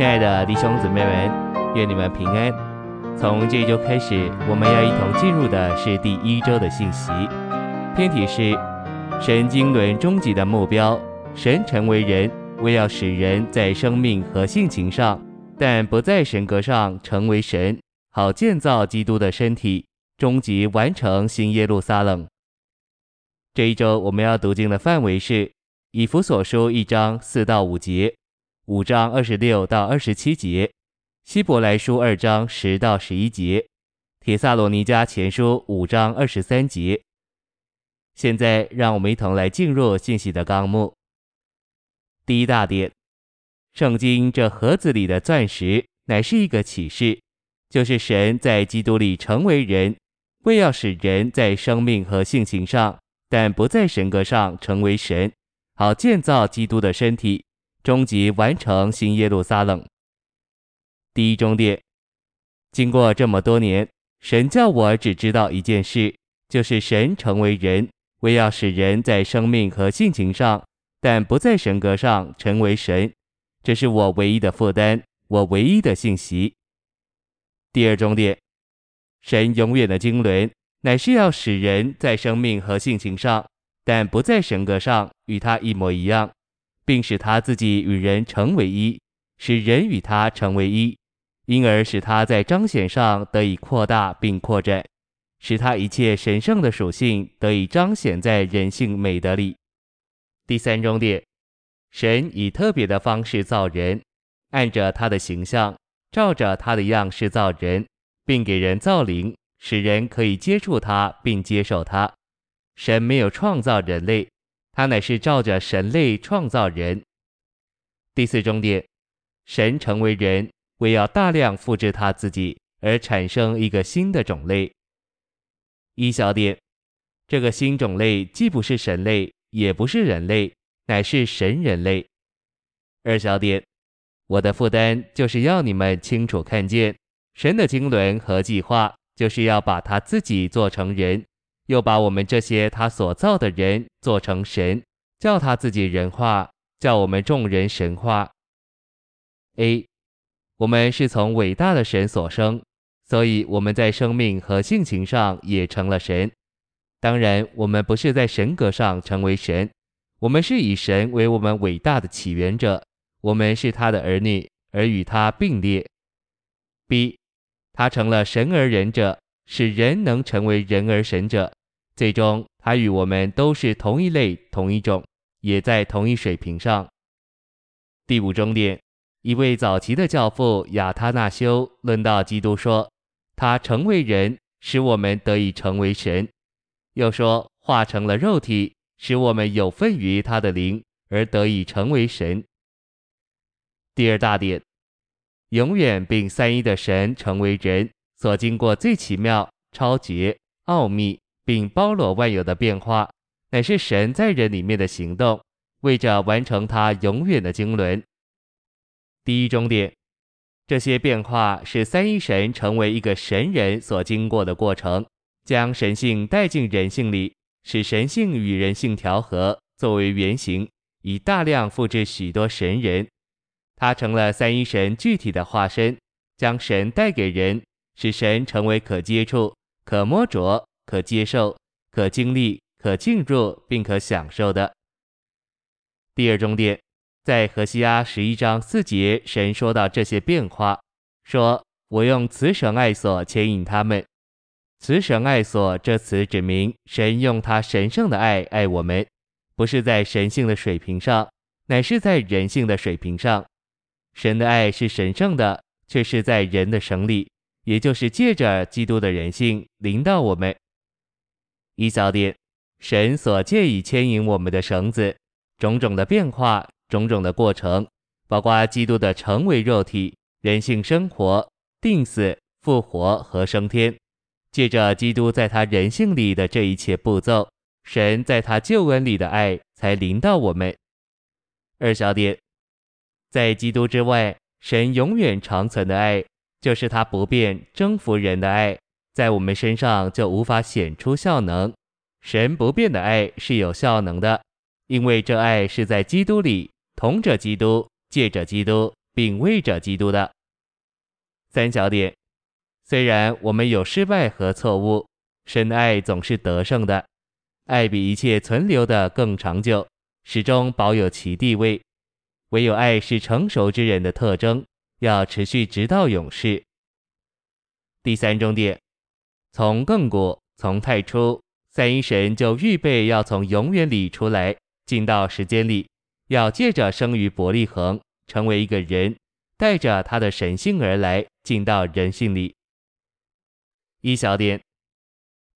亲爱的弟兄姊妹们，愿你们平安。从这一周开始，我们要一同进入的是第一周的信息。篇题是神经纶终极的目标：神成为人，为要使人在生命和性情上，但不在神格上成为神，好建造基督的身体，终极完成新耶路撒冷。这一周我们要读经的范围是以弗所书一章四到五节。五章二十六到二十七节，希伯来书二章十到十一节，帖撒罗尼迦前书五章二十三节。现在，让我们一同来进入信息的纲目。第一大点，圣经这盒子里的钻石乃是一个启示，就是神在基督里成为人，为要使人在生命和性情上，但不在神格上成为神，好建造基督的身体。终极完成新耶路撒冷。第一终点，经过这么多年，神叫我只知道一件事，就是神成为人，为要使人在生命和性情上，但不在神格上成为神。这是我唯一的负担，我唯一的信息。第二终点，神永远的经纶，乃是要使人在生命和性情上，但不在神格上与他一模一样。并使他自己与人成为一，使人与他成为一，因而使他在彰显上得以扩大并扩展，使他一切神圣的属性得以彰显在人性美德里。第三重点，神以特别的方式造人，按着他的形象，照着他的样式造人，并给人造灵，使人可以接触他并接受他。神没有创造人类。他乃是照着神类创造人。第四重点，神成为人，为要大量复制他自己，而产生一个新的种类。一小点，这个新种类既不是神类，也不是人类，乃是神人类。二小点，我的负担就是要你们清楚看见神的经纶和计划，就是要把他自己做成人。又把我们这些他所造的人做成神，叫他自己人化，叫我们众人神化。A，我们是从伟大的神所生，所以我们在生命和性情上也成了神。当然，我们不是在神格上成为神，我们是以神为我们伟大的起源者，我们是他的儿女，而与他并列。B，他成了神而人者，使人能成为人而神者。最终，他与我们都是同一类、同一种，也在同一水平上。第五重点，一位早期的教父亚他那修论到基督说：“他成为人，使我们得以成为神；又说化成了肉体，使我们有份于他的灵，而得以成为神。”第二大点，永远并三一的神成为人所经过最奇妙、超绝、奥秘。并包罗万有的变化，乃是神在人里面的行动，为着完成他永远的经纶。第一重点，这些变化是三一神成为一个神人所经过的过程，将神性带进人性里，使神性与人性调和，作为原型，以大量复制许多神人。他成了三一神具体的化身，将神带给人，使神成为可接触、可摸着。可接受、可经历、可进入并可享受的。第二重点，在何西阿十一章四节，神说到这些变化，说：“我用慈绳爱所牵引他们。”慈绳爱所这词指明神用他神圣的爱爱我们，不是在神性的水平上，乃是在人性的水平上。神的爱是神圣的，却是在人的绳里，也就是借着基督的人性临到我们。一小点，神所借以牵引我们的绳子，种种的变化，种种的过程，包括基督的成为肉体、人性生活、定死、复活和升天，借着基督在他人性里的这一切步骤，神在他救恩里的爱才临到我们。二小点，在基督之外，神永远长存的爱，就是他不变征服人的爱。在我们身上就无法显出效能。神不变的爱是有效能的，因为这爱是在基督里，同着基督，借着基督，并为着基督的。三小点，虽然我们有失败和错误，神的爱总是得胜的，爱比一切存留的更长久，始终保有其地位。唯有爱是成熟之人的特征，要持续直到永世。第三重点，从亘古，从太初，三一神就预备要从永远里出来，进到时间里，要借着生于伯利恒，成为一个人，带着他的神性而来，进到人性里。一小点，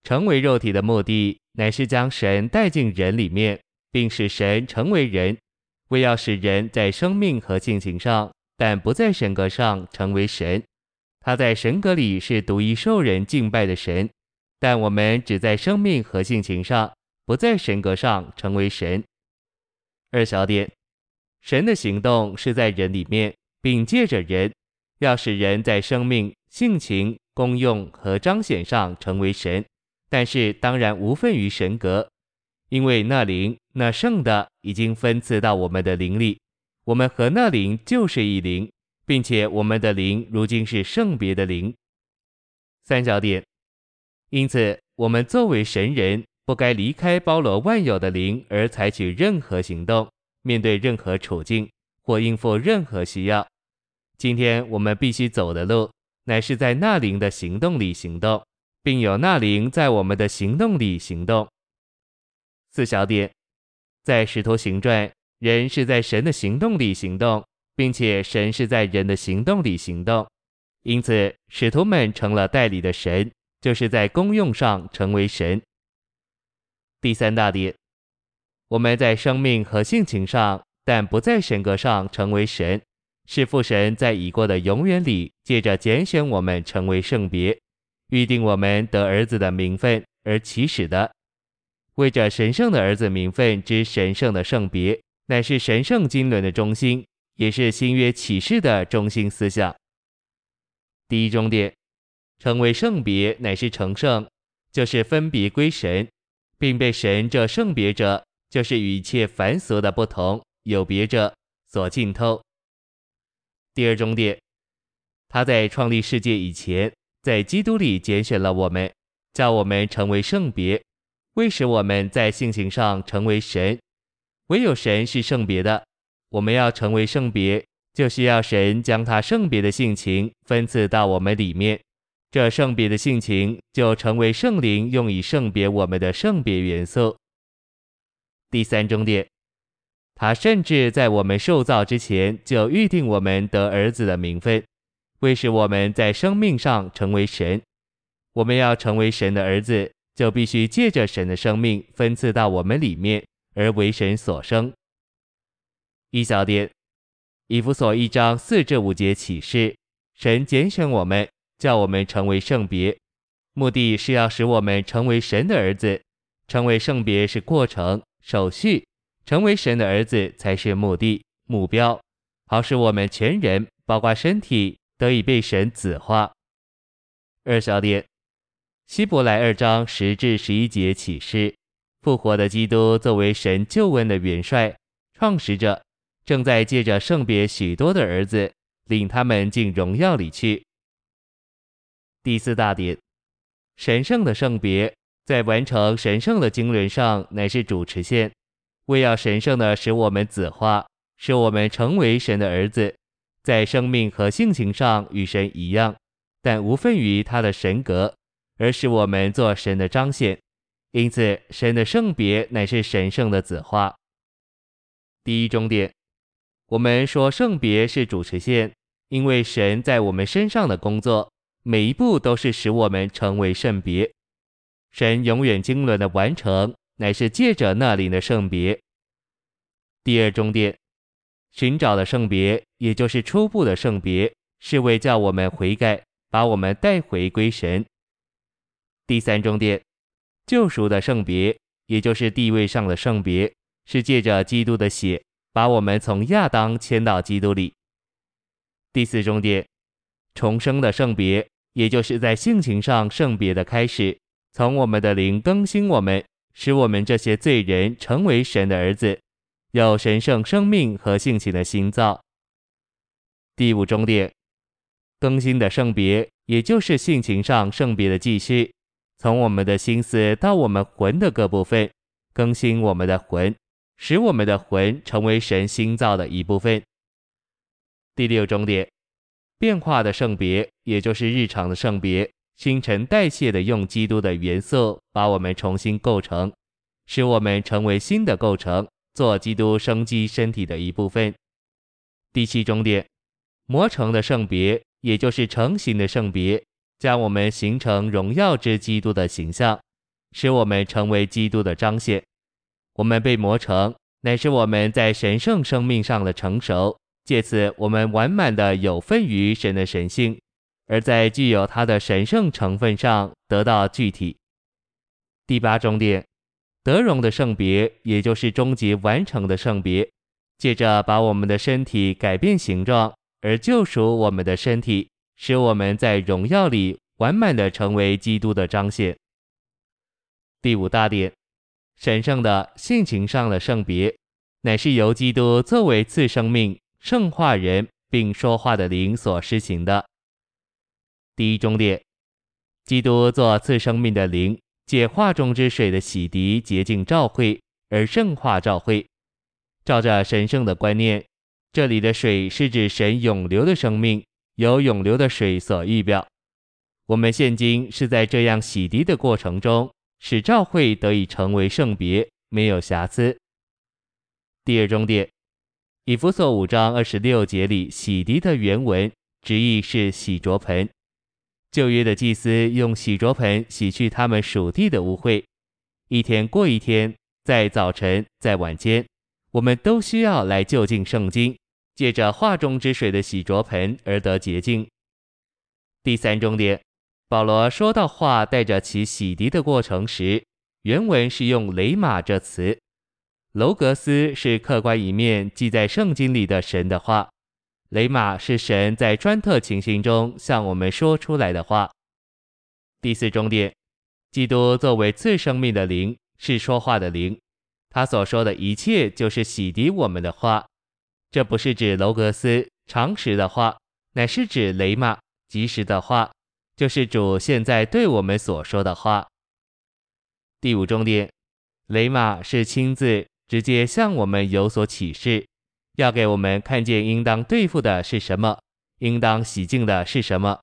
成为肉体的目的，乃是将神带进人里面，并使神成为人。为要使人在生命和性情上，但不在神格上成为神。他在神格里是独一受人敬拜的神，但我们只在生命和性情上，不在神格上成为神。二小点，神的行动是在人里面，并借着人，要使人在生命、性情、功用和彰显上成为神。但是当然无分于神格。因为那灵，那圣的已经分赐到我们的灵里，我们和那灵就是一灵，并且我们的灵如今是圣别的灵。三小点，因此我们作为神人，不该离开包罗万有的灵而采取任何行动，面对任何处境或应付任何需要。今天我们必须走的路，乃是在那灵的行动里行动，并有那灵在我们的行动里行动。四小点，在使徒行传，人是在神的行动里行动，并且神是在人的行动里行动，因此使徒们成了代理的神，就是在功用上成为神。第三大点，我们在生命和性情上，但不在神格上成为神，是父神在已过的永远里，借着拣选我们成为圣别，预定我们得儿子的名分而起始的。为着神圣的儿子名分之神圣的圣别，乃是神圣经纶的中心，也是新约启示的中心思想。第一重点，成为圣别乃是成圣，就是分别归神，并被神这圣别者，就是与一切凡俗的不同有别者所浸透。第二重点，他在创立世界以前，在基督里拣选了我们，叫我们成为圣别。为使我们在性情上成为神，唯有神是圣别的。我们要成为圣别，就需要神将他圣别的性情分赐到我们里面。这圣别的性情就成为圣灵用以圣别我们的圣别元素。第三重点，他甚至在我们受造之前就预定我们得儿子的名分，为使我们在生命上成为神。我们要成为神的儿子。就必须借着神的生命分赐到我们里面，而为神所生。一小点，以弗所一章四至五节启示，神拣选我们，叫我们成为圣别，目的是要使我们成为神的儿子。成为圣别是过程、手续，成为神的儿子才是目的、目标，好使我们全人，包括身体，得以被神子化。二小点。希伯来二章十至十一节启示，复活的基督作为神救恩的元帅、创始者，正在借着圣别许多的儿子，领他们进荣耀里去。第四大点，神圣的圣别在完成神圣的经纶上乃是主持线，为要神圣的使我们子化，使我们成为神的儿子，在生命和性情上与神一样，但无分于他的神格。而使我们做神的彰显，因此神的圣别乃是神圣的子化。第一终点，我们说圣别是主持线，因为神在我们身上的工作，每一步都是使我们成为圣别。神永远经纶的完成，乃是借着那灵的圣别。第二终点，寻找的圣别，也就是初步的圣别，是为叫我们悔改，把我们带回归神。第三终点，救赎的圣别，也就是地位上的圣别，是借着基督的血，把我们从亚当迁到基督里。第四重点，重生的圣别，也就是在性情上圣别的开始，从我们的灵更新我们，使我们这些罪人成为神的儿子，有神圣生命和性情的心造。第五重点，更新的圣别，也就是性情上圣别的继续，从我们的心思到我们魂的各部分，更新我们的魂，使我们的魂成为神新造的一部分。第六终点，变化的圣别，也就是日常的圣别，新陈代谢的用基督的元素把我们重新构成，使我们成为新的构成，做基督生机身体的一部分。第七终点。磨成的圣别，也就是成型的圣别，将我们形成荣耀之基督的形象，使我们成为基督的彰显。我们被磨成，乃是我们在神圣生命上的成熟，借此我们完满的有份于神的神性，而在具有它的神圣成分上得到具体。第八重点，德荣的圣别，也就是终极完成的圣别，借着把我们的身体改变形状。而救赎我们的身体，使我们在荣耀里完满的成为基督的彰显。第五大点，神圣的性情上的圣别，乃是由基督作为次生命、圣化人并说话的灵所施行的。第一重点，基督做次生命的灵，借化中之水的洗涤洁净教会，而圣化教会，照着神圣的观念。这里的水是指神永流的生命，由永流的水所预表。我们现今是在这样洗涤的过程中，使召会得以成为圣别，没有瑕疵。第二重点，以弗所五章二十六节里洗涤的原文直译是洗濯盆。旧约的祭司用洗濯盆洗去他们属地的污秽，一天过一天，在早晨，在晚间，我们都需要来就近圣经。借着画中之水的洗濯盆而得洁净。第三重点，保罗说到话带着其洗涤的过程时，原文是用雷玛这词。楼格斯是客观一面记在圣经里的神的话，雷玛是神在专特情形中向我们说出来的话。第四重点，基督作为次生命的灵，是说话的灵，他所说的一切就是洗涤我们的话。这不是指楼格斯常识的话，乃是指雷玛及时的话，就是主现在对我们所说的话。第五重点，雷玛是亲自直接向我们有所启示，要给我们看见应当对付的是什么，应当洗净的是什么。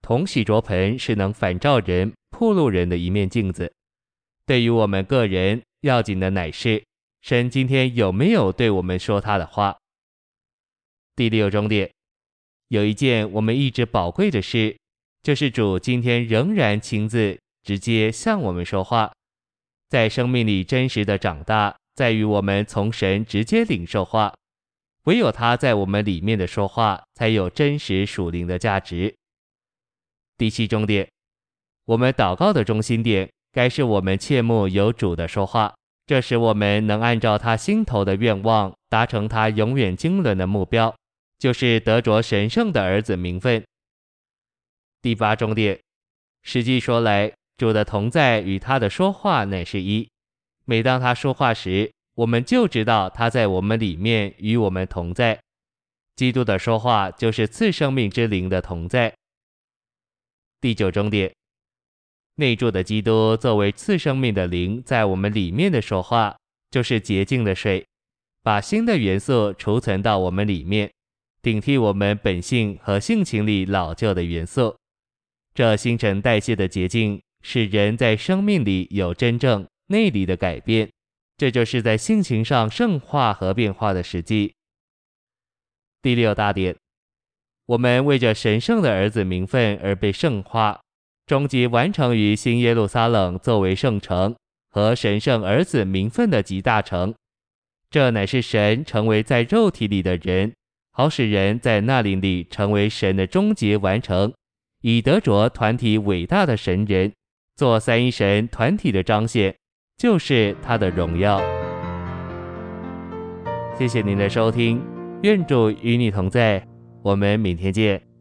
铜洗濯盆是能反照人、暴露人的一面镜子。对于我们个人要紧的乃是，神今天有没有对我们说他的话。第六重点，有一件我们一直宝贵的事，就是主今天仍然亲自直接向我们说话。在生命里真实的长大，在于我们从神直接领受话，唯有他在我们里面的说话，才有真实属灵的价值。第七重点，我们祷告的中心点，该是我们切慕有主的说话。这使我们能按照他心头的愿望，达成他永远经纶的目标。就是得着神圣的儿子名分。第八重点，实际说来，主的同在与他的说话乃是一。每当他说话时，我们就知道他在我们里面与我们同在。基督的说话就是次生命之灵的同在。第九重点，内住的基督作为次生命的灵在我们里面的说话，就是洁净的水，把新的元素储存到我们里面。顶替我们本性和性情里老旧的元素，这新陈代谢的捷径使人在生命里有真正内里的改变，这就是在性情上圣化和变化的实际。第六大点，我们为着神圣的儿子名分而被圣化，终极完成于新耶路撒冷作为圣城和神圣儿子名分的极大成，这乃是神成为在肉体里的人。好使人在那灵里成为神的终极完成，以德卓团体伟大的神人，做三一神团体的彰显，就是他的荣耀。谢谢您的收听，愿主与你同在，我们明天见。